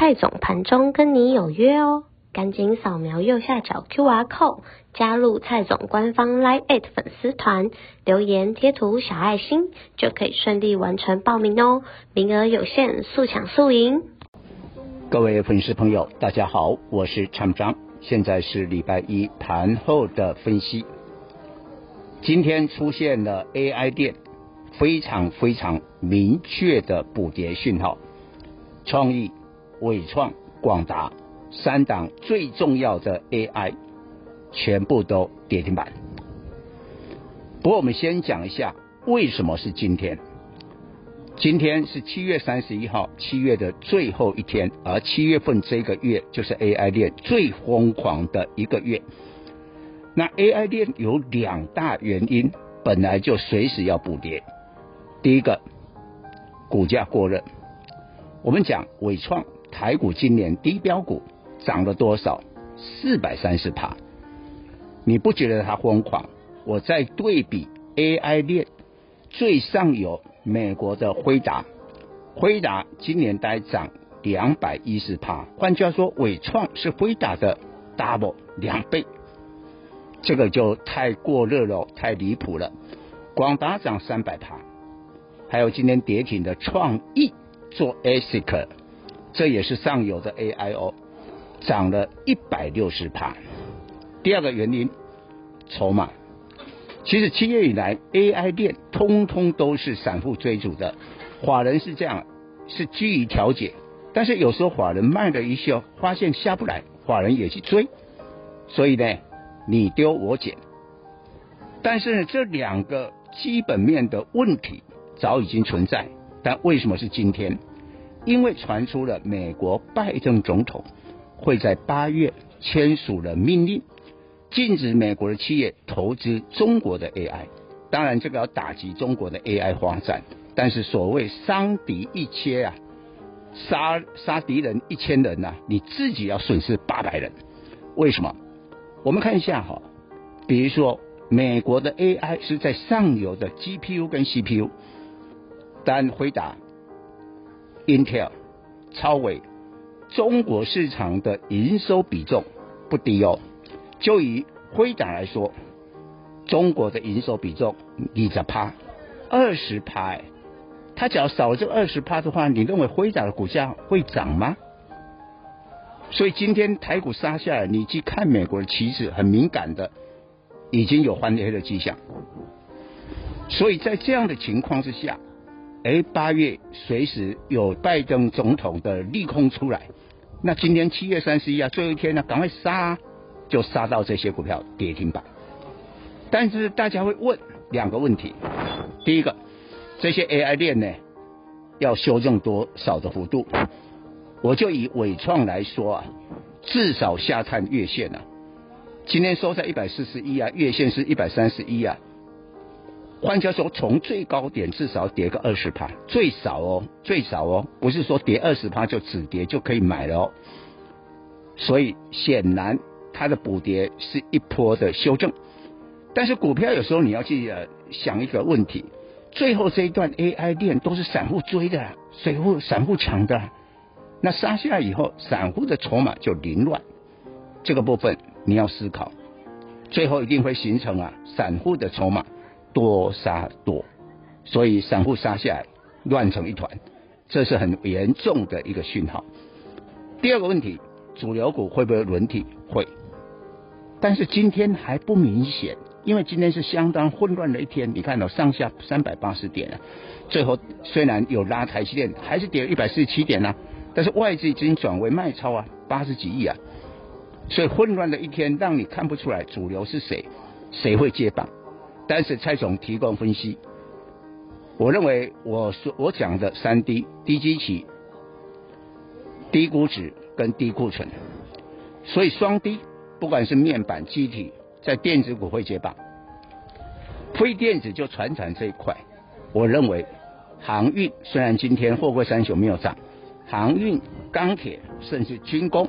蔡总盘中跟你有约哦，赶紧扫描右下角 QR code 加入蔡总官方 Line@ 粉丝团，留言贴图小爱心就可以顺利完成报名哦，名额有限，速抢速赢。各位粉丝朋友，大家好，我是蔡章，现在是礼拜一盘后的分析。今天出现了 AI 电非常非常明确的补跌讯号，创意。伟创、广达三档最重要的 AI 全部都跌停板。不过，我们先讲一下为什么是今天。今天是七月三十一号，七月的最后一天，而七月份这个月就是 AI 链最疯狂的一个月。那 AI 链有两大原因，本来就随时要补跌。第一个，股价过热。我们讲伟创。台股今年低标股涨了多少？四百三十趴，你不觉得它疯狂？我再对比 AI 链最上游美国的辉达，辉达今年大概涨两百一十趴，换句话说，伟创是辉达的 double 两倍，这个就太过热了，太离谱了。广达涨三百趴，还有今天跌停的创意做 ASIC。这也是上游的 AIO，涨了一百六十趴。第二个原因，筹码。其实七月以来，AI 链通通都是散户追逐的，法人是这样，是居于调节。但是有时候法人卖了一些，发现下不来，法人也去追。所以呢，你丢我捡。但是呢，这两个基本面的问题早已经存在，但为什么是今天？因为传出了美国拜登总统会在八月签署了命令，禁止美国的企业投资中国的 AI。当然，这个要打击中国的 AI 发展。但是所谓伤敌一千啊，杀杀敌人一千人呐、你自己要损失八百人。为什么？我们看一下哈，比如说美国的 AI 是在上游的 GPU 跟 CPU，但回答。Intel、超微，中国市场的营收比重不低哦。就以辉达来说，中国的营收比重二十趴，二十趴，它只要少了这二十趴的话，你认为辉达的股价会涨吗？所以今天台股杀下来，你去看美国的期指，很敏感的，已经有翻黑的迹象。所以在这样的情况之下。哎，八月随时有拜登总统的利空出来，那今天七月三十一啊，最后一天呢，赶快杀，就杀到这些股票跌停板。但是大家会问两个问题：第一个，这些 AI 链呢，要修正多少的幅度？我就以伟创来说啊，至少下探月线啊，今天收在一百四十一啊，月线是一百三十一啊。换句话说，从最高点至少跌个二十趴，最少哦，最少哦，不是说跌二十趴就止跌就可以买了哦。所以显然它的补跌是一波的修正，但是股票有时候你要去想一个问题，最后这一段 AI 链都是散户追的，散户散户抢的，那杀下来以后，散户的筹码就凌乱，这个部分你要思考，最后一定会形成啊散户的筹码。多杀多，所以散户杀下来乱成一团，这是很严重的一个讯号。第二个问题，主流股会不会轮替？会，但是今天还不明显，因为今天是相当混乱的一天。你看到上下三百八十点啊，最后虽然有拉台积电，还是跌了一百四十七点啊，但是外资已经转为卖超啊，八十几亿啊，所以混乱的一天让你看不出来主流是谁，谁会接棒。但是蔡总提供分析，我认为我说我讲的三低：低基期、低估值跟低库存。所以双低，不管是面板、机体，在电子股会接棒。非电子就传产这一块，我认为航运虽然今天货柜三雄没有涨，航运、钢铁甚至军工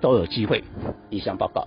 都有机会。以上报告。